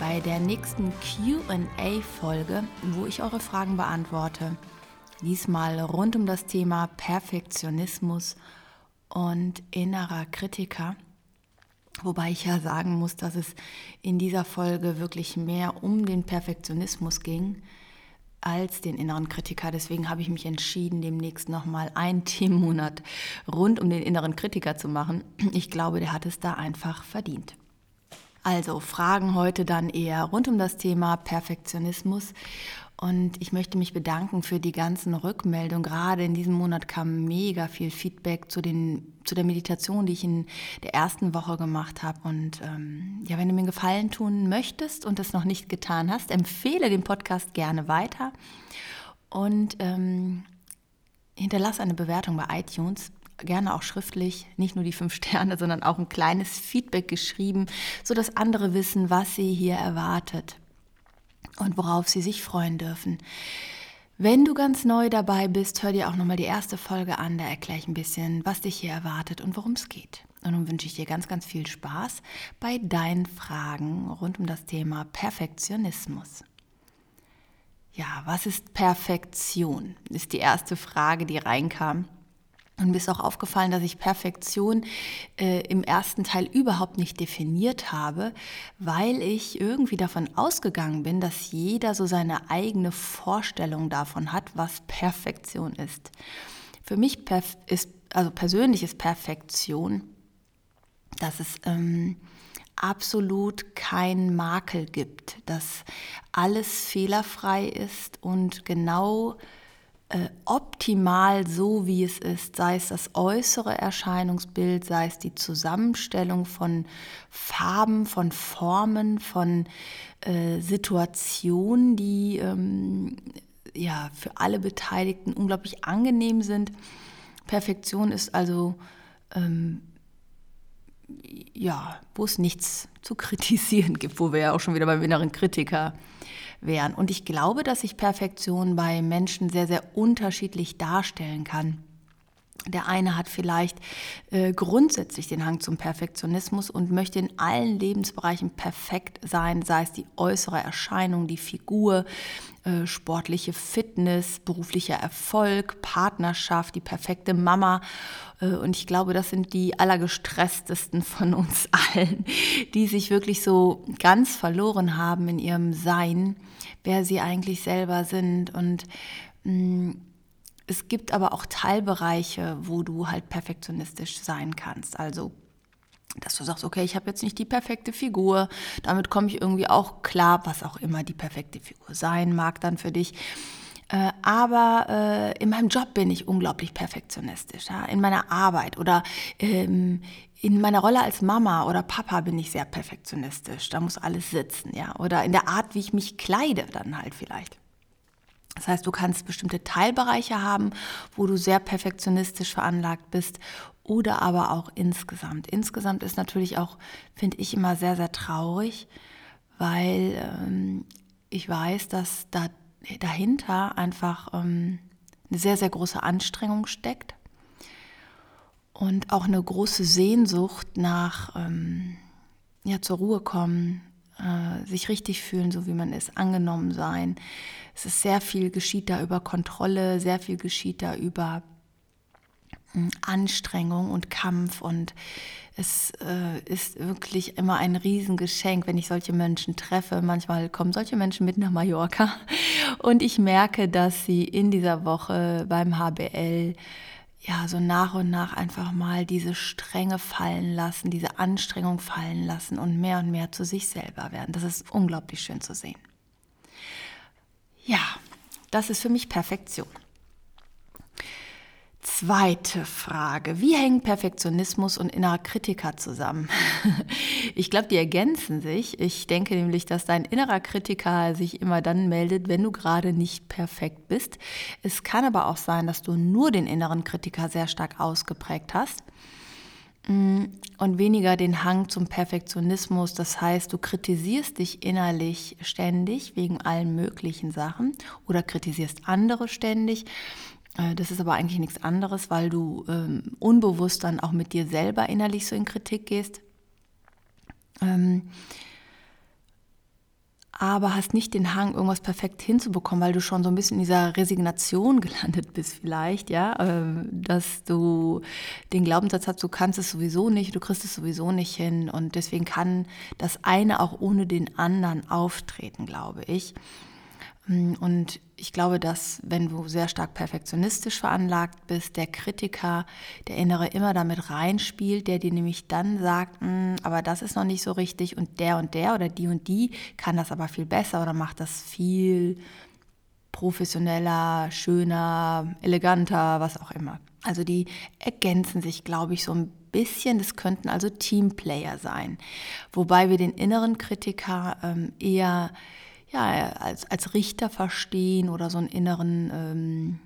bei der nächsten QA-Folge, wo ich eure Fragen beantworte. Diesmal rund um das Thema Perfektionismus und innerer Kritiker. Wobei ich ja sagen muss, dass es in dieser Folge wirklich mehr um den Perfektionismus ging als den inneren Kritiker. Deswegen habe ich mich entschieden, demnächst nochmal einen Themenmonat rund um den inneren Kritiker zu machen. Ich glaube, der hat es da einfach verdient. Also Fragen heute dann eher rund um das Thema Perfektionismus. Und ich möchte mich bedanken für die ganzen Rückmeldungen. Gerade in diesem Monat kam mega viel Feedback zu, den, zu der Meditation, die ich in der ersten Woche gemacht habe. Und ähm, ja, wenn du mir einen Gefallen tun möchtest und das noch nicht getan hast, empfehle den Podcast gerne weiter und ähm, hinterlasse eine Bewertung bei iTunes gerne auch schriftlich, nicht nur die fünf Sterne, sondern auch ein kleines Feedback geschrieben, sodass andere wissen, was sie hier erwartet und worauf Sie sich freuen dürfen. Wenn du ganz neu dabei bist, hör dir auch nochmal die erste Folge an, da erkläre ich ein bisschen, was dich hier erwartet und worum es geht. Und nun wünsche ich dir ganz, ganz viel Spaß bei deinen Fragen rund um das Thema Perfektionismus. Ja, was ist Perfektion? Ist die erste Frage, die reinkam. Und mir ist auch aufgefallen, dass ich Perfektion äh, im ersten Teil überhaupt nicht definiert habe, weil ich irgendwie davon ausgegangen bin, dass jeder so seine eigene Vorstellung davon hat, was Perfektion ist. Für mich ist, also persönlich ist Perfektion, dass es ähm, absolut keinen Makel gibt, dass alles fehlerfrei ist und genau optimal so, wie es ist, sei es das äußere Erscheinungsbild, sei es die Zusammenstellung von Farben, von Formen, von äh, Situationen, die ähm, ja für alle Beteiligten unglaublich angenehm sind. Perfektion ist also ähm, ja, wo es nichts zu kritisieren gibt, wo wir ja auch schon wieder beim inneren Kritiker wären. Und ich glaube, dass sich Perfektion bei Menschen sehr, sehr unterschiedlich darstellen kann. Der eine hat vielleicht äh, grundsätzlich den Hang zum Perfektionismus und möchte in allen Lebensbereichen perfekt sein, sei es die äußere Erscheinung, die Figur, äh, sportliche Fitness, beruflicher Erfolg, Partnerschaft, die perfekte Mama. Äh, und ich glaube, das sind die allergestresstesten von uns allen, die sich wirklich so ganz verloren haben in ihrem Sein, wer sie eigentlich selber sind und mh, mm, es gibt aber auch Teilbereiche, wo du halt perfektionistisch sein kannst. Also dass du sagst, okay, ich habe jetzt nicht die perfekte Figur, damit komme ich irgendwie auch klar, was auch immer die perfekte Figur sein mag dann für dich. Äh, aber äh, in meinem Job bin ich unglaublich perfektionistisch. Ja? In meiner Arbeit oder ähm, in meiner Rolle als Mama oder Papa bin ich sehr perfektionistisch. Da muss alles sitzen, ja. Oder in der Art, wie ich mich kleide, dann halt vielleicht. Das heißt, du kannst bestimmte Teilbereiche haben, wo du sehr perfektionistisch veranlagt bist oder aber auch insgesamt. Insgesamt ist natürlich auch, finde ich, immer sehr, sehr traurig, weil ähm, ich weiß, dass da dahinter einfach ähm, eine sehr, sehr große Anstrengung steckt und auch eine große Sehnsucht nach ähm, ja, zur Ruhe kommen, äh, sich richtig fühlen, so wie man ist, angenommen sein. Es ist sehr viel geschieht da über Kontrolle, sehr viel geschieht da über äh, Anstrengung und Kampf und es äh, ist wirklich immer ein Riesengeschenk, wenn ich solche Menschen treffe. Manchmal kommen solche Menschen mit nach Mallorca und ich merke, dass sie in dieser Woche beim HBL ja, so nach und nach einfach mal diese Strenge fallen lassen, diese Anstrengung fallen lassen und mehr und mehr zu sich selber werden. Das ist unglaublich schön zu sehen. Ja, das ist für mich Perfektion. Zweite Frage. Wie hängen Perfektionismus und innerer Kritiker zusammen? Ich glaube, die ergänzen sich. Ich denke nämlich, dass dein innerer Kritiker sich immer dann meldet, wenn du gerade nicht perfekt bist. Es kann aber auch sein, dass du nur den inneren Kritiker sehr stark ausgeprägt hast mm, und weniger den Hang zum Perfektionismus. Das heißt, du kritisierst dich innerlich ständig wegen allen möglichen Sachen oder kritisierst andere ständig das ist aber eigentlich nichts anderes, weil du ähm, unbewusst dann auch mit dir selber innerlich so in Kritik gehst. Ähm, aber hast nicht den Hang, irgendwas perfekt hinzubekommen, weil du schon so ein bisschen in dieser Resignation gelandet bist vielleicht, ja, ähm, dass du den Glaubenssatz hast, du kannst es sowieso nicht, du kriegst es sowieso nicht hin und deswegen kann das eine auch ohne den anderen auftreten, glaube ich. Mm, und ich glaube, dass wenn du sehr stark perfektionistisch veranlagt bist, der Kritiker, der Innere immer damit reinspielt, der dir nämlich dann sagt, mm, aber das ist noch nicht so richtig und der und der oder die und die kann das aber viel besser oder macht das viel professioneller, schöner, eleganter, was auch immer. Also die ergänzen sich, glaube ich, so ein bisschen. Das könnten also Teamplayer sein. Wobei wir den inneren Kritiker ähm, eher ja, als, als Richter verstehen oder so einen inneren, ähm,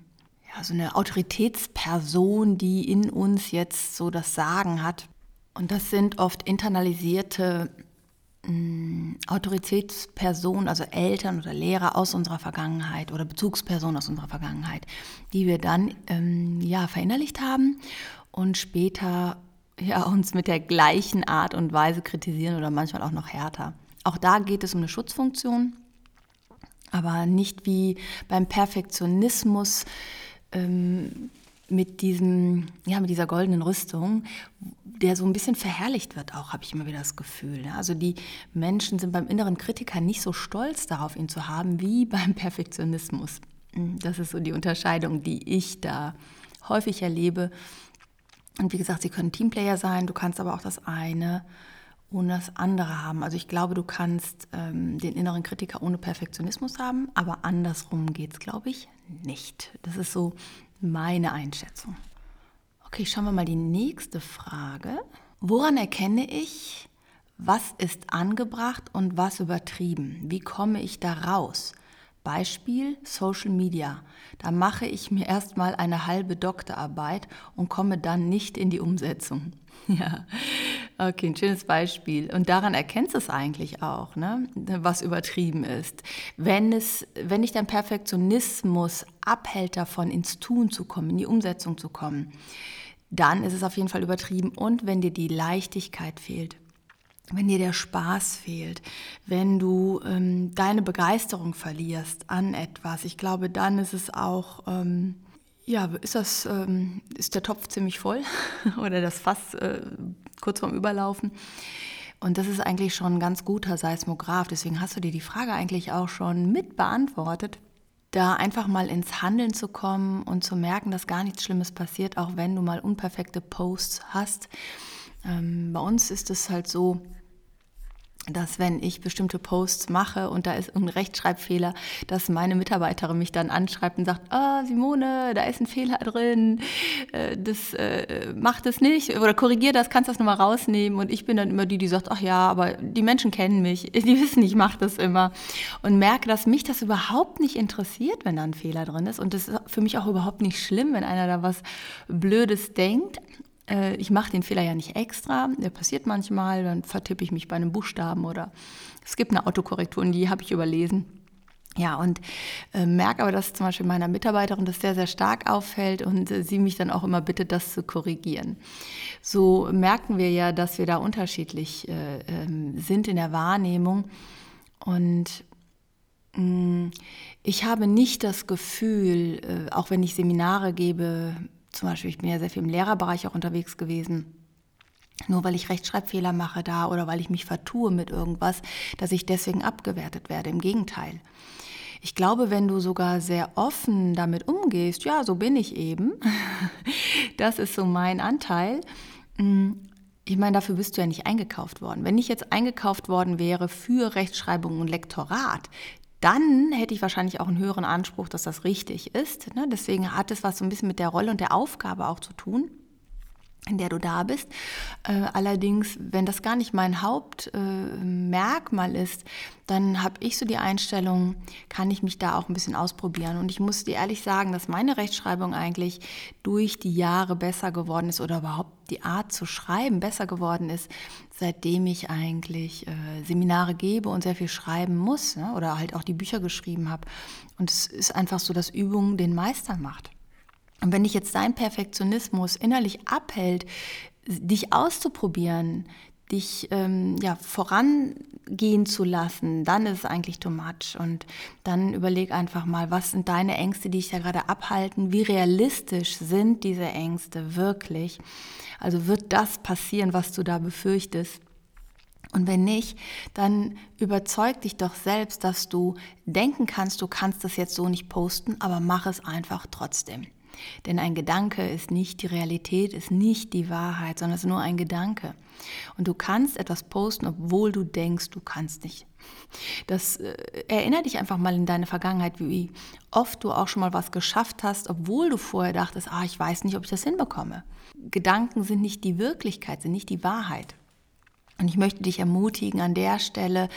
ja, so eine Autoritätsperson, die in uns jetzt so das Sagen hat. Und das sind oft internalisierte ähm, Autoritätspersonen, also Eltern oder Lehrer aus unserer Vergangenheit oder Bezugspersonen aus unserer Vergangenheit, die wir dann ähm, ja, verinnerlicht haben und später ja, uns mit der gleichen Art und Weise kritisieren oder manchmal auch noch härter. Auch da geht es um eine Schutzfunktion aber nicht wie beim Perfektionismus ähm, mit diesem, ja, mit dieser goldenen Rüstung, der so ein bisschen verherrlicht wird auch, habe ich immer wieder das Gefühl. Ne? Also die Menschen sind beim inneren Kritiker nicht so stolz darauf, ihn zu haben, wie beim Perfektionismus. Das ist so die Unterscheidung, die ich da häufig erlebe. Und wie gesagt, sie können Teamplayer sein, du kannst aber auch das eine ohne das andere haben. Also ich glaube, du kannst ähm, den inneren Kritiker ohne Perfektionismus haben, aber andersrum geht es, glaube ich, nicht. Das ist so meine Einschätzung. Okay, schauen wir mal die nächste Frage. Woran erkenne ich, was ist angebracht und was übertrieben? Wie komme ich da raus? Beispiel Social Media. Da mache ich mir erstmal eine halbe Doktorarbeit und komme dann nicht in die Umsetzung. Ja, okay, ein schönes Beispiel. Und daran erkennst du es eigentlich auch, ne? was übertrieben ist. Wenn, es, wenn dich dein Perfektionismus abhält davon, ins Tun zu kommen, in die Umsetzung zu kommen, dann ist es auf jeden Fall übertrieben. Und wenn dir die Leichtigkeit fehlt, wenn dir der Spaß fehlt, wenn du ähm, deine Begeisterung verlierst an etwas, ich glaube, dann ist es auch, ähm, ja, ist das, ähm, ist der Topf ziemlich voll oder das Fass äh, kurz vorm Überlaufen. Und das ist eigentlich schon ein ganz guter Seismograph. Deswegen hast du dir die Frage eigentlich auch schon mit beantwortet, da einfach mal ins Handeln zu kommen und zu merken, dass gar nichts Schlimmes passiert, auch wenn du mal unperfekte Posts hast. Ähm, bei uns ist es halt so, dass wenn ich bestimmte Posts mache und da ist ein Rechtschreibfehler, dass meine Mitarbeiterin mich dann anschreibt und sagt, ah, oh, Simone, da ist ein Fehler drin, äh, das äh, macht es nicht oder korrigier das, kannst das nochmal rausnehmen. Und ich bin dann immer die, die sagt, ach ja, aber die Menschen kennen mich, die wissen, ich mache das immer. Und merke, dass mich das überhaupt nicht interessiert, wenn da ein Fehler drin ist. Und das ist für mich auch überhaupt nicht schlimm, wenn einer da was Blödes denkt äh, ich mache den Fehler ja nicht extra, der passiert manchmal, dann vertippe ich mich bei einem Buchstaben oder es gibt eine Autokorrektur und die habe ich überlesen. Ja, und äh, merke aber, dass zum Beispiel meiner Mitarbeiterin das sehr, sehr stark auffällt und äh, sie mich dann auch immer bittet, das zu korrigieren. So merken wir ja, dass wir da unterschiedlich äh, ähm, sind in der Wahrnehmung. Und mh, mm, ich habe nicht das Gefühl, äh, auch wenn ich Seminare gebe zum Beispiel, ich bin ja sehr viel im Lehrerbereich auch unterwegs gewesen. Nur weil ich Rechtschreibfehler mache da oder weil ich mich vertue mit irgendwas, dass ich deswegen abgewertet werde. Im Gegenteil. Ich glaube, wenn du sogar sehr offen damit umgehst, ja, so bin ich eben, das ist so mein Anteil. Hm, ich meine, dafür bist du ja nicht eingekauft worden. Wenn ich jetzt eingekauft worden wäre für Rechtschreibung und Lektorat, dann hätte ich wahrscheinlich auch einen höheren Anspruch, dass das richtig ist. Ne? Deswegen hat es was so ein bisschen mit der Rolle und der Aufgabe auch zu tun in der du da bist. Äh, allerdings, wenn das gar nicht mein Hauptmerkmal äh, ist, dann habe ich so die Einstellung, kann ich mich da auch ein bisschen ausprobieren. Und ich muss dir ehrlich sagen, dass meine Rechtschreibung eigentlich durch die Jahre besser geworden ist oder überhaupt die Art zu schreiben besser geworden ist, seitdem ich eigentlich äh, Seminare gebe und sehr viel schreiben muss ne? oder halt auch die Bücher geschrieben habe. Und es ist einfach so, dass Übung den Meister macht. Und wenn dich jetzt dein Perfektionismus innerlich abhält, dich auszuprobieren, dich ähm, ja, vorangehen zu lassen, dann ist es eigentlich too much. Und dann überleg einfach mal, was sind deine Ängste, die dich da gerade abhalten? Wie realistisch sind diese Ängste wirklich? Also wird das passieren, was du da befürchtest? Und wenn nicht, dann überzeug dich doch selbst, dass du denken kannst, du kannst das jetzt so nicht posten, aber mach es einfach trotzdem. Denn ein Gedanke ist nicht die Realität, ist nicht die Wahrheit, sondern es ist nur ein Gedanke. Und du kannst etwas posten, obwohl du denkst, du kannst nicht. Das äh, erinnert dich einfach mal in deine Vergangenheit, wie oft du auch schon mal was geschafft hast, obwohl du vorher dachtest, ah, ich weiß nicht, ob ich das hinbekomme. Gedanken sind nicht die Wirklichkeit, sind nicht die Wahrheit. Und ich möchte dich ermutigen, an der Stelle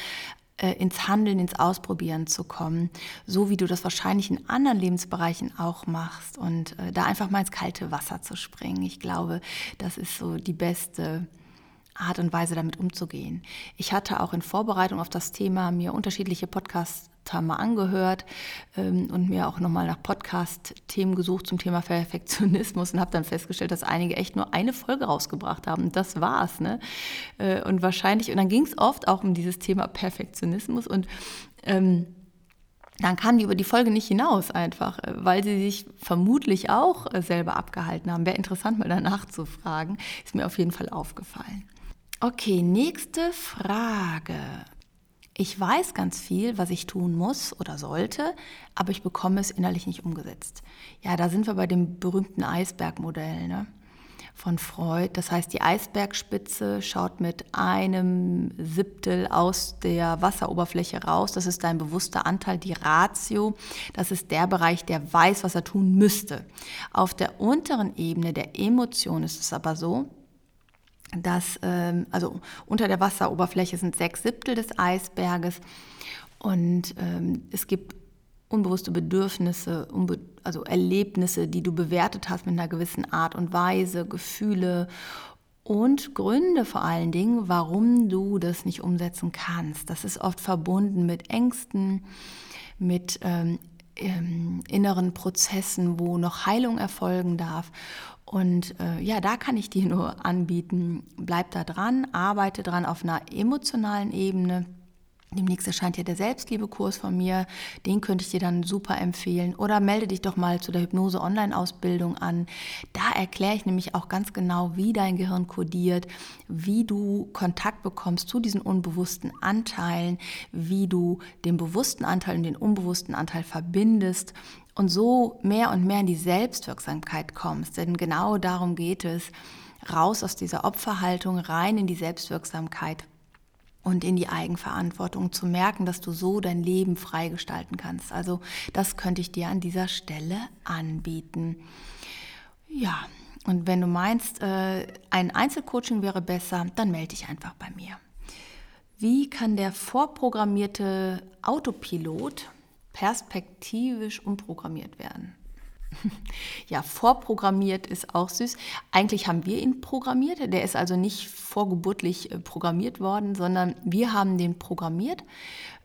äh, ins Handeln, ins Ausprobieren zu kommen, so wie du das wahrscheinlich in anderen Lebensbereichen auch machst und äh, da einfach mal ins kalte Wasser zu springen. Ich glaube, das ist so die beste Art und Weise, damit umzugehen. Ich hatte auch in Vorbereitung auf das Thema mir unterschiedliche Podcasts mal angehört ähm, und mir auch nochmal nach Podcast-Themen gesucht zum Thema Perfektionismus und habe dann festgestellt, dass einige echt nur eine Folge rausgebracht haben. Das war's. Ne? Äh, und wahrscheinlich, und dann ging es oft auch um dieses Thema Perfektionismus und ähm, dann kamen die über die Folge nicht hinaus einfach, äh, weil sie sich vermutlich auch äh, selber abgehalten haben. Wäre interessant, mal danach zu fragen. Ist mir auf jeden Fall aufgefallen. Okay, nächste Frage. Ich weiß ganz viel, was ich tun muss oder sollte, aber ich bekomme es innerlich nicht umgesetzt. Ja, da sind wir bei dem berühmten Eisbergmodell ne? von Freud. Das heißt, die Eisbergspitze schaut mit einem Siebtel aus der Wasseroberfläche raus. Das ist dein bewusster Anteil, die Ratio. Das ist der Bereich, der weiß, was er tun müsste. Auf der unteren Ebene der Emotion ist es aber so, dass, ähm, also unter der Wasseroberfläche sind sechs Siebtel des Eisberges und ähm, es gibt unbewusste Bedürfnisse, unbe also Erlebnisse, die du bewertet hast mit einer gewissen Art und Weise, Gefühle und Gründe vor allen Dingen, warum du das nicht umsetzen kannst. Das ist oft verbunden mit Ängsten, mit ähm, ähm, inneren Prozessen, wo noch Heilung erfolgen darf. Und äh, ja, da kann ich dir nur anbieten, bleib da dran, arbeite dran auf einer emotionalen Ebene Demnächst erscheint ja der Selbstliebekurs von mir, den könnte ich dir dann super empfehlen. Oder melde dich doch mal zu der Hypnose-Online-Ausbildung an. Da erkläre ich nämlich auch ganz genau, wie dein Gehirn kodiert, wie du Kontakt bekommst zu diesen unbewussten Anteilen, wie du den bewussten Anteil und den unbewussten Anteil verbindest und so mehr und mehr in die Selbstwirksamkeit kommst. Denn genau darum geht es, raus aus dieser Opferhaltung, rein in die Selbstwirksamkeit und in die Eigenverantwortung zu merken, dass du so dein Leben freigestalten kannst. Also das könnte ich dir an dieser Stelle anbieten. Ja, und wenn du meinst, äh, ein Einzelcoaching wäre besser, dann melde dich einfach bei mir. Wie kann der vorprogrammierte Autopilot perspektivisch umprogrammiert werden? Ja, vorprogrammiert ist auch süß. Eigentlich haben wir ihn programmiert. Der ist also nicht vorgeburtlich äh, programmiert worden, sondern wir haben den programmiert.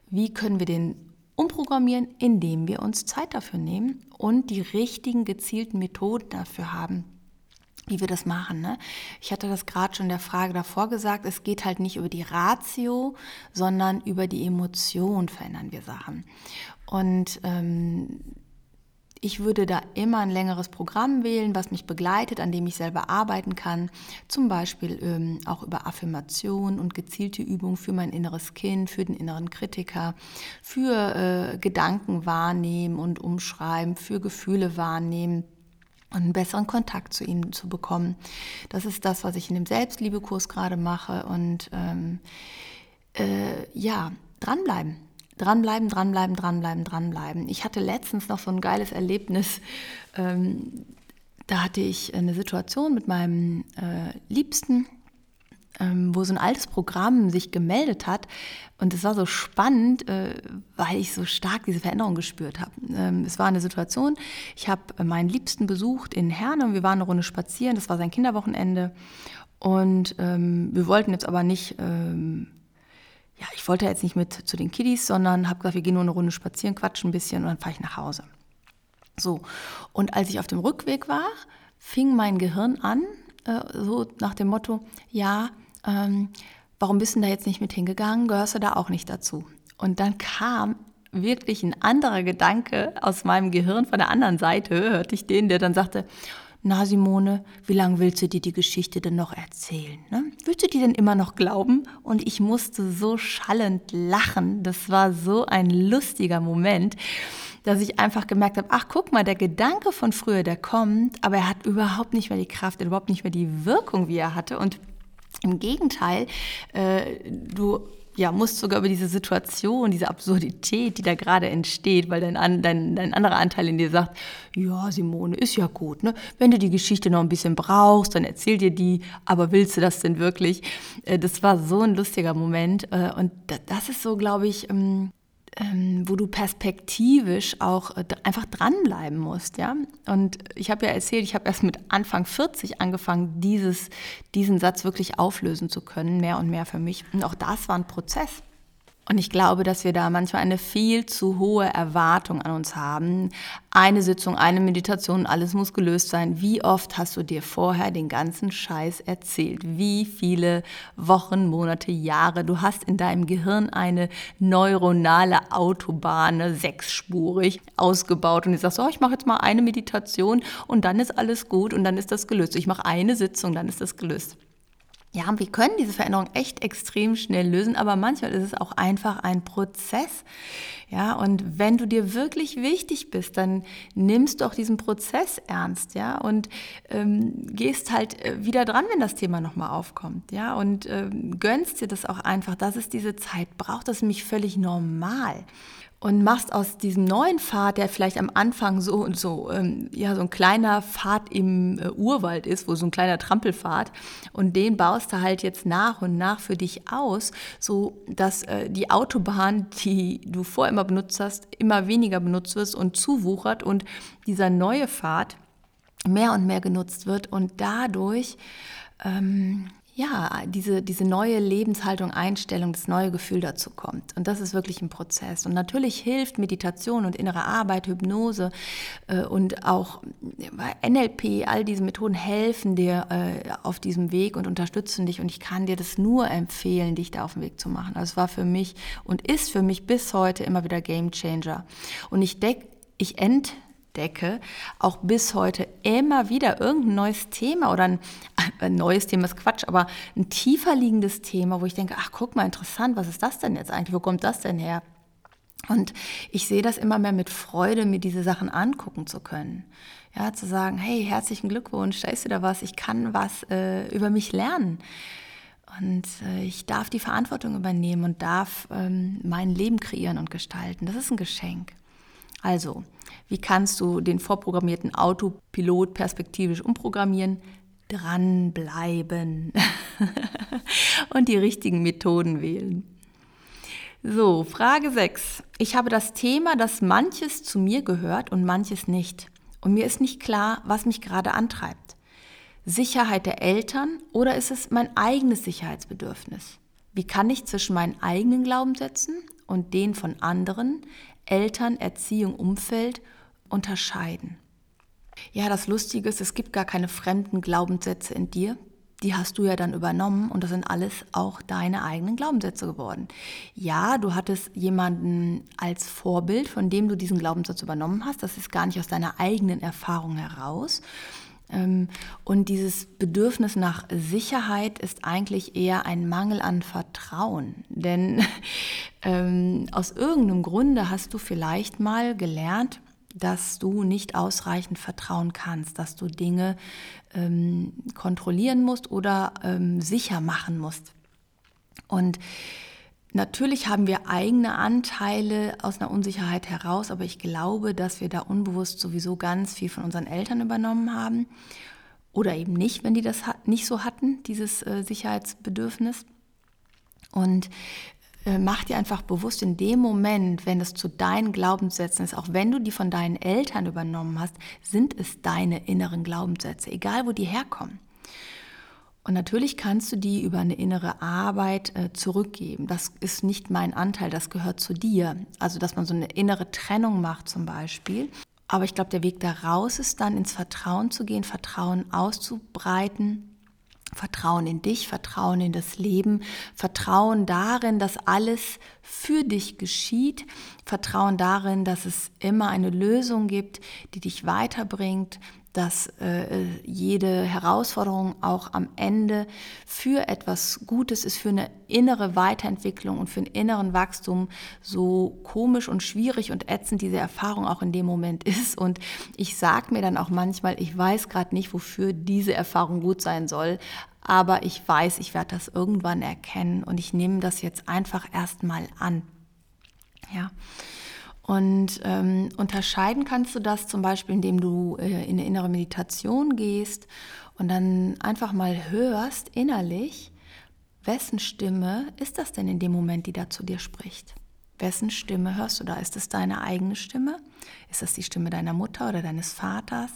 Wie können wir den umprogrammieren? Indem wir uns Zeit dafür nehmen und die richtigen gezielten Methoden dafür haben wie wir das machen. Ne? Ich hatte das gerade schon in der Frage davor gesagt, es geht halt nicht über die Ratio, sondern über die Emotion verändern wir Sachen. Und ähm, ich würde da immer ein längeres Programm wählen, was mich begleitet, an dem ich selber arbeiten kann. Zum Beispiel ähm, auch über Affirmation und gezielte Übungen für mein inneres Kind, für den inneren Kritiker, für äh, Gedanken wahrnehmen und umschreiben, für Gefühle wahrnehmen und einen besseren Kontakt zu ihnen zu bekommen. Das ist das, was ich in dem Selbstliebekurs gerade mache. Und ähm, äh, ja, dranbleiben dranbleiben, dranbleiben, dranbleiben, dranbleiben. Ich hatte letztens noch so ein geiles Erlebnis. Ähm, da hatte ich eine Situation mit meinem äh, Liebsten, ähm, wo so ein altes Programm sich gemeldet hat. Und es war so spannend, äh, weil ich so stark diese Veränderung gespürt habe. Ähm, es war eine Situation, ich habe meinen Liebsten besucht in Herne und wir waren eine Runde spazieren. Das war sein Kinderwochenende. Und ähm, wir wollten jetzt aber nicht, ähm, ja, ich wollte jetzt nicht mit zu den Kiddies, sondern habe gesagt, wir gehen nur eine Runde spazieren, quatschen ein bisschen und dann fahre ich nach Hause. So, und als ich auf dem Rückweg war, fing mein Gehirn an, äh, so nach dem Motto, ja, ähm, warum bist du da jetzt nicht mit hingegangen? Gehörst du da auch nicht dazu? Und dann kam wirklich ein anderer Gedanke aus meinem Gehirn von der anderen Seite, hörte ich den, der dann sagte, na Simone, wie lange willst du dir die Geschichte denn noch erzählen? Ne? Willst du die denn immer noch glauben? Und ich musste so schallend lachen. Das war so ein lustiger Moment, dass ich einfach gemerkt habe, ach guck mal, der Gedanke von früher, der kommt, aber er hat überhaupt nicht mehr die Kraft, überhaupt nicht mehr die Wirkung, wie er hatte. Und im Gegenteil, äh, du ja, musst sogar über diese Situation, diese Absurdität, die da gerade entsteht, weil dein, dein, dein anderer Anteil in dir sagt, ja, Simone, ist ja gut, ne? Wenn du die Geschichte noch ein bisschen brauchst, dann erzähl dir die, aber willst du das denn wirklich? Äh, das war so ein lustiger Moment äh, und das ist so, glaube ich, ähm, wo du perspektivisch auch äh, einfach dranbleiben musst, ja. Und ich habe ja erzählt, ich habe erst mit Anfang 40 angefangen, dieses, diesen Satz wirklich auflösen zu können, mehr und mehr für mich. Und auch das war ein Prozess. Und ich glaube, dass wir da manchmal eine viel zu hohe Erwartung an uns haben. Eine Sitzung, eine Meditation, alles muss gelöst sein. Wie oft hast du dir vorher den ganzen Scheiß erzählt? Wie viele Wochen, Monate, Jahre? Du hast in deinem Gehirn eine neuronale Autobahn, sechsspurig, ausgebaut. Und du sagst, oh, ich mache jetzt mal eine Meditation und dann ist alles gut und dann ist das gelöst. Ich mache eine Sitzung, dann ist das gelöst. Ja, wir können diese Veränderung echt extrem schnell lösen, aber manchmal ist es auch einfach ein Prozess. Ja, und wenn du dir wirklich wichtig bist, dann nimmst du auch diesen Prozess ernst, ja, und ähm, gehst halt äh, wieder dran, wenn das Thema nochmal aufkommt, ja, und ähm, gönnst dir das auch einfach, dass es diese Zeit braucht. Das ist nämlich völlig normal und machst aus diesem neuen Pfad, der vielleicht am Anfang so und so, ähm, ja, so ein kleiner Pfad im äh, Urwald ist, wo so ein kleiner Trampelpfad, und den baust du halt jetzt nach und nach für dich aus, so dass äh, die Autobahn, die du vorher immer benutzt hast, immer weniger benutzt wirst und zuwuchert und dieser neue Pfad mehr und mehr genutzt wird und dadurch ähm, ja, diese, diese neue Lebenshaltung, Einstellung, das neue Gefühl dazu kommt. Und das ist wirklich ein Prozess. Und natürlich hilft Meditation und innere Arbeit, Hypnose äh, und auch NLP, all diese Methoden helfen dir äh, auf diesem Weg und unterstützen dich. Und ich kann dir das nur empfehlen, dich da auf den Weg zu machen. Also es war für mich und ist für mich bis heute immer wieder Game Changer. Und ich denke, ich end entdecke, auch bis heute immer wieder irgendein neues Thema oder ein, ein, neues Thema ist Quatsch, aber ein tiefer liegendes Thema, wo ich denke, ach guck mal, interessant, was ist das denn jetzt eigentlich, wo kommt das denn her? Und ich sehe das immer mehr mit Freude, mir diese Sachen angucken zu können. Ja, zu sagen, hey, herzlichen Glückwunsch, da ist wieder was, ich kann was äh, über mich lernen. Und äh, ich darf die Verantwortung übernehmen und darf ähm, mein Leben kreieren und gestalten. Das ist ein Geschenk. Also, wie kannst du den vorprogrammierten Autopilot perspektivisch umprogrammieren? Dranbleiben und die richtigen Methoden wählen. So, Frage 6. Ich habe das Thema, dass manches zu mir gehört und manches nicht. Und mir ist nicht klar, was mich gerade antreibt. Sicherheit der Eltern oder ist es mein eigenes Sicherheitsbedürfnis? Wie kann ich zwischen meinen eigenen Glaubenssätzen und den von anderen Eltern, Erziehung, Umfeld unterscheiden. Ja, das Lustige ist, es gibt gar keine fremden Glaubenssätze in dir. Die hast du ja dann übernommen und das sind alles auch deine eigenen Glaubenssätze geworden. Ja, du hattest jemanden als Vorbild, von dem du diesen Glaubenssatz übernommen hast. Das ist gar nicht aus deiner eigenen Erfahrung heraus. Ähm, und dieses Bedürfnis nach Sicherheit ist eigentlich eher ein Mangel an Vertrauen. Denn ähm, aus irgendeinem Grunde hast du vielleicht mal gelernt, dass du nicht ausreichend vertrauen kannst, dass du Dinge ähm, kontrollieren musst oder ähm, sicher machen musst. Und Natürlich haben wir eigene Anteile aus einer Unsicherheit heraus, aber ich glaube, dass wir da unbewusst sowieso ganz viel von unseren Eltern übernommen haben. Oder eben nicht, wenn die das nicht so hatten, dieses äh, Sicherheitsbedürfnis. Und äh, mach dir einfach bewusst, in dem Moment, wenn es zu deinen Glaubenssätzen ist, auch wenn du die von deinen Eltern übernommen hast, sind es deine inneren Glaubenssätze, egal wo die herkommen. Und natürlich kannst du die über eine innere Arbeit äh, zurückgeben. Das ist nicht mein Anteil, das gehört zu dir. Also, dass man so eine innere Trennung macht zum Beispiel. Aber ich glaube, der Weg daraus ist dann ins Vertrauen zu gehen, Vertrauen auszubreiten. Vertrauen in dich, Vertrauen in das Leben, Vertrauen darin, dass alles für dich geschieht, Vertrauen darin, dass es immer eine Lösung gibt, die dich weiterbringt, dass äh, jede Herausforderung auch am Ende für etwas Gutes ist, für eine innere Weiterentwicklung und für einen inneren Wachstum, so komisch und schwierig und ätzend diese Erfahrung auch in dem Moment ist. Und ich sage mir dann auch manchmal, ich weiß gerade nicht, wofür diese Erfahrung gut sein soll, aber ich weiß, ich werde das irgendwann erkennen und ich nehme das jetzt einfach erstmal an. Ja. Und ähm, unterscheiden kannst du das zum Beispiel, indem du äh, in eine innere Meditation gehst und dann einfach mal hörst innerlich, wessen Stimme ist das denn in dem Moment, die da zu dir spricht? Wessen Stimme hörst du da? Ist es deine eigene Stimme? Ist das die Stimme deiner Mutter oder deines Vaters?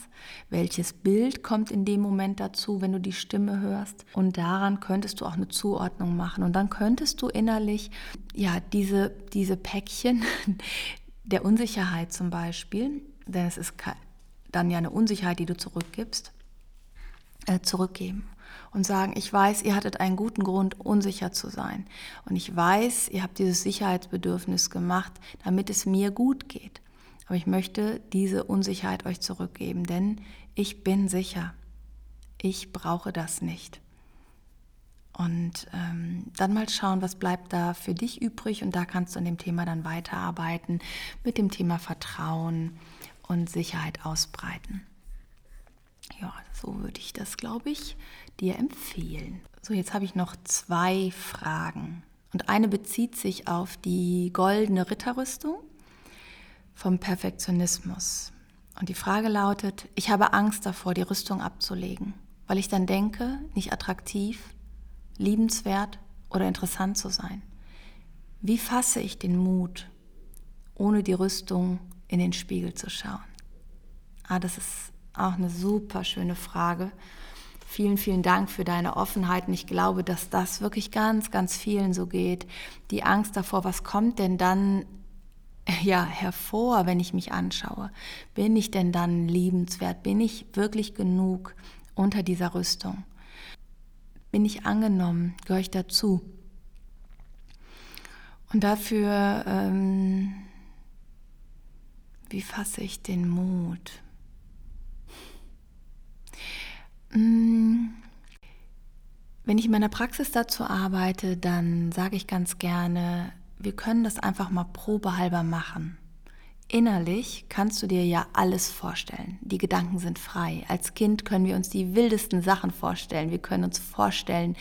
Welches Bild kommt in dem Moment dazu, wenn du die Stimme hörst? Und daran könntest du auch eine Zuordnung machen. Und dann könntest du innerlich, ja, diese, diese Päckchen, der Unsicherheit zum Beispiel, denn es ist dann ja eine Unsicherheit, die du zurückgibst, äh, zurückgeben und sagen, ich weiß, ihr hattet einen guten Grund, unsicher zu sein. Und ich weiß, ihr habt dieses Sicherheitsbedürfnis gemacht, damit es mir gut geht. Aber ich möchte diese Unsicherheit euch zurückgeben, denn ich bin sicher. Ich brauche das nicht. Und ähm, dann mal schauen, was bleibt da für dich übrig. Und da kannst du an dem Thema dann weiterarbeiten, mit dem Thema Vertrauen und Sicherheit ausbreiten. Ja, so würde ich das, glaube ich, dir empfehlen. So, jetzt habe ich noch zwei Fragen. Und eine bezieht sich auf die goldene Ritterrüstung vom Perfektionismus. Und die Frage lautet, ich habe Angst davor, die Rüstung abzulegen, weil ich dann denke, nicht attraktiv, liebenswert oder interessant zu sein? Wie fasse ich den Mut, ohne die Rüstung in den Spiegel zu schauen? Ah, das ist auch eine super schöne Frage. Vielen, vielen Dank für deine Offenheit. Und ich glaube, dass das wirklich ganz, ganz vielen so geht. Die Angst davor, was kommt denn dann ja, hervor, wenn ich mich anschaue? Bin ich denn dann liebenswert? Bin ich wirklich genug unter dieser Rüstung? Bin ich angenommen? Gehöre ich dazu? Und dafür, ähm, wie fasse ich den Mut? Mm, wenn ich in meiner Praxis dazu arbeite, dann sage ich ganz gerne, wir können das einfach mal probehalber machen. Innerlich kannst du dir ja alles vorstellen. Die Gedanken sind frei. Als Kind können wir uns die wildesten Sachen vorstellen. Wir können uns vorstellen,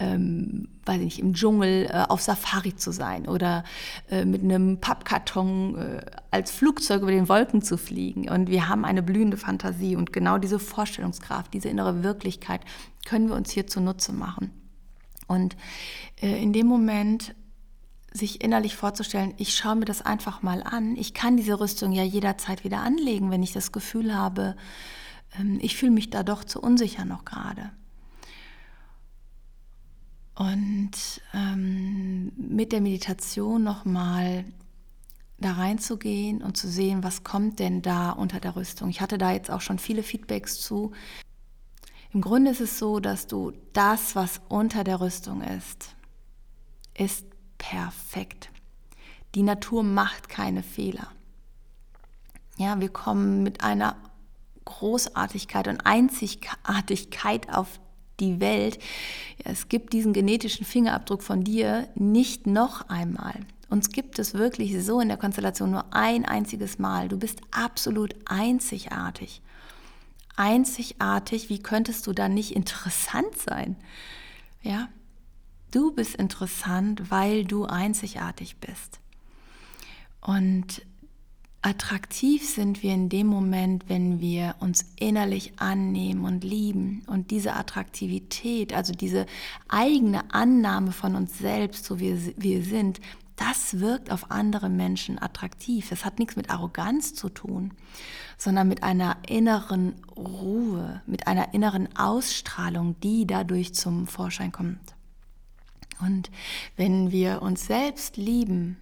ähm, weiß ich nicht, im Dschungel äh, auf Safari zu sein oder äh, mit einem Pappkarton äh, als Flugzeug über den Wolken zu fliegen. Und wir haben eine blühende Fantasie und genau diese Vorstellungskraft, diese innere Wirklichkeit können wir uns hier zunutze machen. Und äh, in dem Moment sich innerlich vorzustellen, ich schaue mir das einfach mal an. Ich kann diese Rüstung ja jederzeit wieder anlegen, wenn ich das Gefühl habe, ähm, ich fühle mich da doch zu unsicher noch gerade. Und ähm, mit der Meditation nochmal da reinzugehen und zu sehen, was kommt denn da unter der Rüstung. Ich hatte da jetzt auch schon viele Feedbacks zu. Im Grunde ist es so, dass du das, was unter der Rüstung ist, ist perfekt. Die Natur macht keine Fehler. Ja, wir kommen mit einer Großartigkeit und Einzigartigkeit auf die Welt. Es gibt diesen genetischen Fingerabdruck von dir nicht noch einmal. Uns gibt es wirklich so in der Konstellation nur ein einziges Mal. Du bist absolut einzigartig. Einzigartig, wie könntest du dann nicht interessant sein? Ja, Du bist interessant, weil du einzigartig bist. Und attraktiv sind wir in dem Moment, wenn wir uns innerlich annehmen und lieben. Und diese Attraktivität, also diese eigene Annahme von uns selbst, so wie wir sind, das wirkt auf andere Menschen attraktiv. Es hat nichts mit Arroganz zu tun, sondern mit einer inneren Ruhe, mit einer inneren Ausstrahlung, die dadurch zum Vorschein kommt. Und wenn wir uns selbst lieben,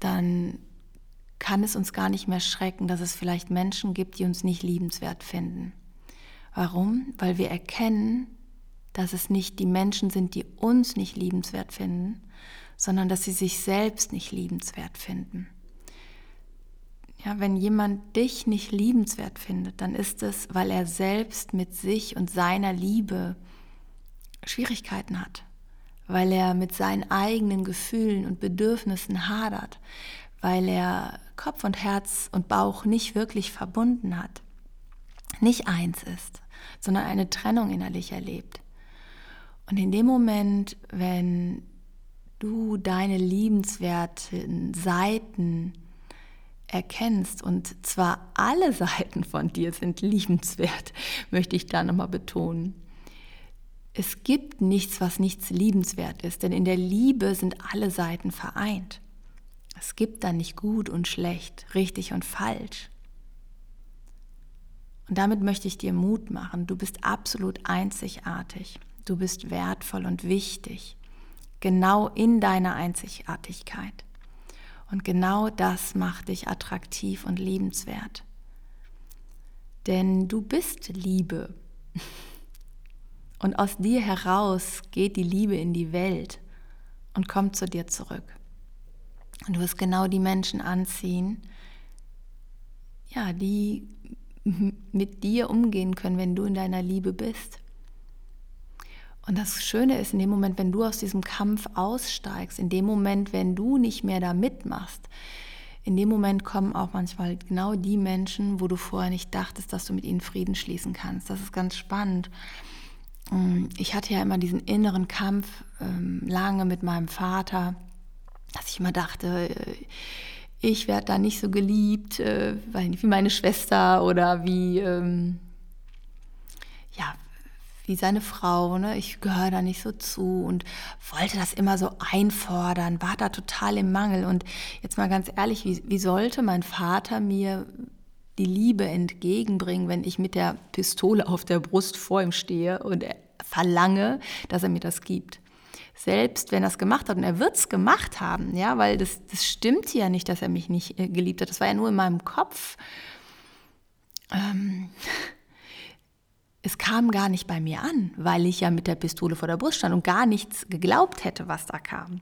dann kann es uns gar nicht mehr schrecken, dass es vielleicht Menschen gibt, die uns nicht liebenswert finden. Warum? Weil wir erkennen, dass es nicht die Menschen sind, die uns nicht liebenswert finden, sondern dass sie sich selbst nicht liebenswert finden. Ja, wenn jemand dich nicht liebenswert findet, dann ist es, weil er selbst mit sich und seiner Liebe Schwierigkeiten hat, weil er mit seinen eigenen Gefühlen und Bedürfnissen hadert, weil er Kopf und Herz und Bauch nicht wirklich verbunden hat, nicht eins ist, sondern eine Trennung innerlich erlebt. Und in dem Moment, wenn du deine liebenswerten Seiten erkennst, und zwar alle Seiten von dir sind liebenswert, möchte ich da nochmal betonen. Es gibt nichts, was nichts liebenswert ist, denn in der Liebe sind alle Seiten vereint. Es gibt da nicht gut und schlecht, richtig und falsch. Und damit möchte ich dir Mut machen. Du bist absolut einzigartig. Du bist wertvoll und wichtig, genau in deiner Einzigartigkeit. Und genau das macht dich attraktiv und liebenswert. Denn du bist Liebe. Und aus dir heraus geht die Liebe in die Welt und kommt zu dir zurück. Und du wirst genau die Menschen anziehen, ja, die mit dir umgehen können, wenn du in deiner Liebe bist. Und das Schöne ist, in dem Moment, wenn du aus diesem Kampf aussteigst, in dem Moment, wenn du nicht mehr da mitmachst, in dem Moment kommen auch manchmal genau die Menschen, wo du vorher nicht dachtest, dass du mit ihnen Frieden schließen kannst. Das ist ganz spannend. Mm, ich hatte ja immer diesen inneren Kampf ähm, lange mit meinem Vater, dass ich immer dachte, äh, ich werde da nicht so geliebt äh, wie meine Schwester oder wie, ähm, ja, wie seine Frau. Ne? Ich gehöre da nicht so zu und wollte das immer so einfordern, war da total im Mangel. Und jetzt mal ganz ehrlich, wie, wie sollte mein Vater mir die Liebe entgegenbringen, wenn ich mit der Pistole auf der Brust vor ihm stehe und verlange, dass er mir das gibt? selbst wenn er es gemacht hat, und er wird es gemacht haben, ja, weil das, das stimmt ja nicht, dass er mich nicht äh, geliebt hat. Das war ja nur in meinem Kopf. Ähm, es kam gar nicht bei mir an, weil ich ja mit der Pistole vor der Brust stand und gar nichts geglaubt hätte, was da kam.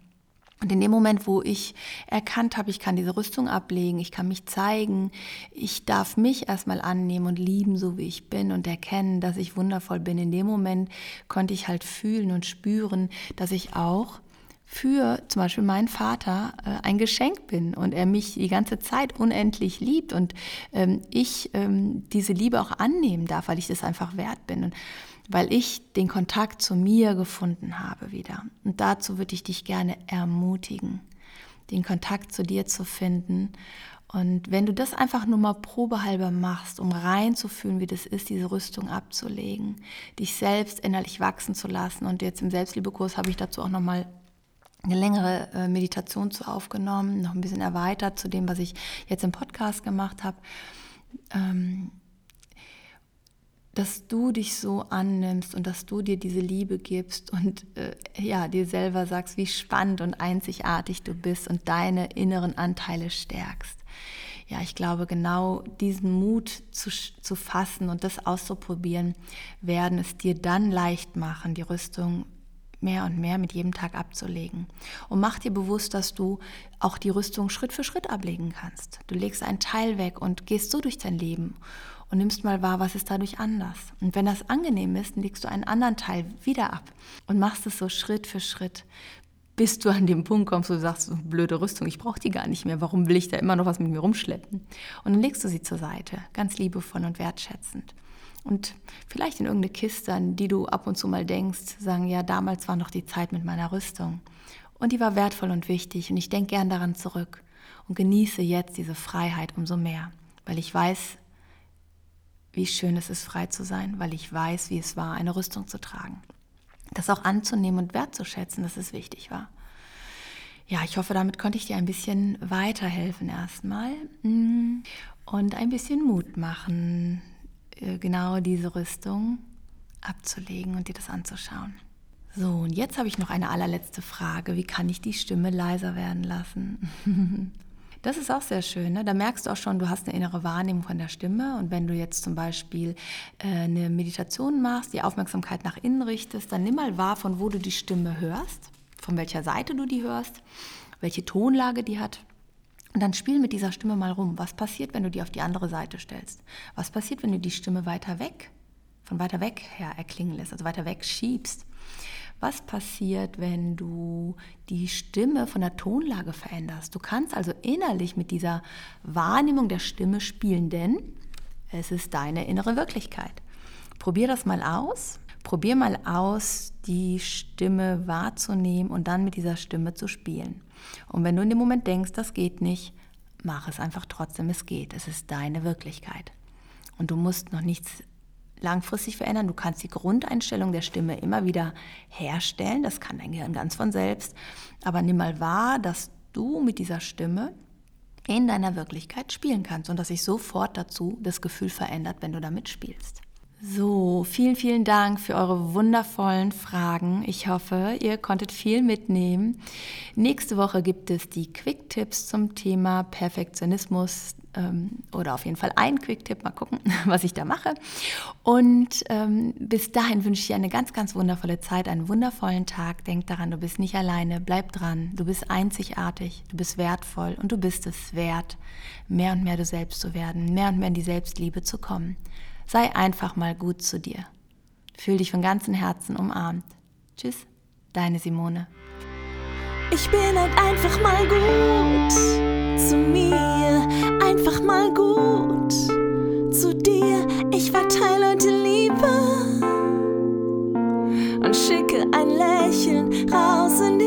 Und in dem Moment, wo ich erkannt habe, ich kann diese Rüstung ablegen, ich kann mich zeigen, ich darf mich erstmal annehmen und lieben, so wie ich bin und erkennen, dass ich wundervoll bin, in dem Moment konnte ich halt fühlen und spüren, dass ich auch für zum Beispiel meinen Vater äh, ein Geschenk bin und er mich die ganze Zeit unendlich liebt und ähm, ich ähm, diese Liebe auch annehmen darf, weil ich das einfach wert bin. Und weil ich den Kontakt zu mir gefunden habe wieder. Und dazu würde ich dich gerne ermutigen, den Kontakt zu dir zu finden. Und wenn du das einfach nur mal probehalber machst, um reinzufühlen, wie das ist, diese Rüstung abzulegen, dich selbst innerlich wachsen zu lassen. Und jetzt im Selbstliebekurs habe ich dazu auch nochmal eine längere äh, Meditation zu aufgenommen, noch ein bisschen erweitert zu dem, was ich jetzt im Podcast gemacht habe. Ähm, dass du dich so annimmst und dass du dir diese Liebe gibst und äh, ja, dir selber sagst, wie spannend und einzigartig du bist und deine inneren Anteile stärkst. Ja, ich glaube, genau diesen Mut zu, zu fassen und das auszuprobieren, werden es dir dann leicht machen, die Rüstung mehr und mehr mit jedem Tag abzulegen. Und mach dir bewusst, dass du auch die Rüstung Schritt für Schritt ablegen kannst. Du legst einen Teil weg und gehst so durch dein Leben und nimmst mal wahr, was ist dadurch anders. Und wenn das angenehm ist, dann legst du einen anderen Teil wieder ab und machst es so Schritt für Schritt, bis du an den Punkt kommst, wo du sagst, blöde Rüstung, ich brauche die gar nicht mehr, warum will ich da immer noch was mit mir rumschleppen? Und dann legst du sie zur Seite, ganz liebevoll und wertschätzend. Und vielleicht in irgendeine Kiste, an die du ab und zu mal denkst, sagen, ja, damals war noch die Zeit mit meiner Rüstung. Und die war wertvoll und wichtig und ich denke gern daran zurück und genieße jetzt diese Freiheit umso mehr, weil ich weiß, wie schön es ist, frei zu sein, weil ich weiß, wie es war, eine Rüstung zu tragen. Das auch anzunehmen und wertzuschätzen, dass es wichtig war. Ja, ich hoffe, damit konnte ich dir ein bisschen weiterhelfen erstmal mm, und ein bisschen Mut machen, äh, genau diese Rüstung abzulegen und dir das anzuschauen. So, und jetzt habe ich noch eine allerletzte Frage. Wie kann ich die Stimme leiser werden lassen? Das ist auch sehr schön. Ne? Da merkst du auch schon, du hast eine innere Wahrnehmung von der Stimme. Und wenn du jetzt zum Beispiel äh, eine Meditation machst, die Aufmerksamkeit nach innen richtest, dann nimm mal wahr, von wo du die Stimme hörst, von welcher Seite du die hörst, welche Tonlage die hat. Und dann spiel mit dieser Stimme mal rum. Was passiert, wenn du die auf die andere Seite stellst? Was passiert, wenn du die Stimme weiter weg, von weiter weg her erklingen lässt, also weiter weg schiebst? Was passiert, wenn du die Stimme von der Tonlage veränderst? Du kannst also innerlich mit dieser Wahrnehmung der Stimme spielen, denn es ist deine innere Wirklichkeit. Probier das mal aus. Probier mal aus, die Stimme wahrzunehmen und dann mit dieser Stimme zu spielen. Und wenn du in dem Moment denkst, das geht nicht, mach es einfach trotzdem, es geht. Es ist deine Wirklichkeit. Und du musst noch nichts langfristig verändern. Du kannst die Grundeinstellung der Stimme immer wieder herstellen. Das kann dein Gehirn ganz von selbst. Aber nimm mal wahr, dass du mit dieser Stimme in deiner Wirklichkeit spielen kannst und dass sich sofort dazu das Gefühl verändert, wenn du damit spielst. So, vielen, vielen Dank für eure wundervollen Fragen. Ich hoffe, ihr konntet viel mitnehmen. Nächste Woche gibt es die Quick-Tipps zum Thema Perfektionismus ähm, oder auf jeden Fall ein Quick-Tipp. Mal gucken, was ich da mache. Und ähm, bis dahin wünsche ich dir eine ganz, ganz wundervolle Zeit, einen wundervollen Tag. Denk daran, du bist nicht alleine. Bleib dran. Du bist einzigartig, du bist wertvoll und du bist es wert, mehr und mehr du selbst zu werden, mehr und mehr in die Selbstliebe zu kommen. Sei einfach mal gut zu dir. Fühl dich von ganzem Herzen umarmt. Tschüss, deine Simone. Ich bin halt einfach mal gut zu mir, einfach mal gut zu dir. Ich verteile heute Liebe und schicke ein Lächeln raus in die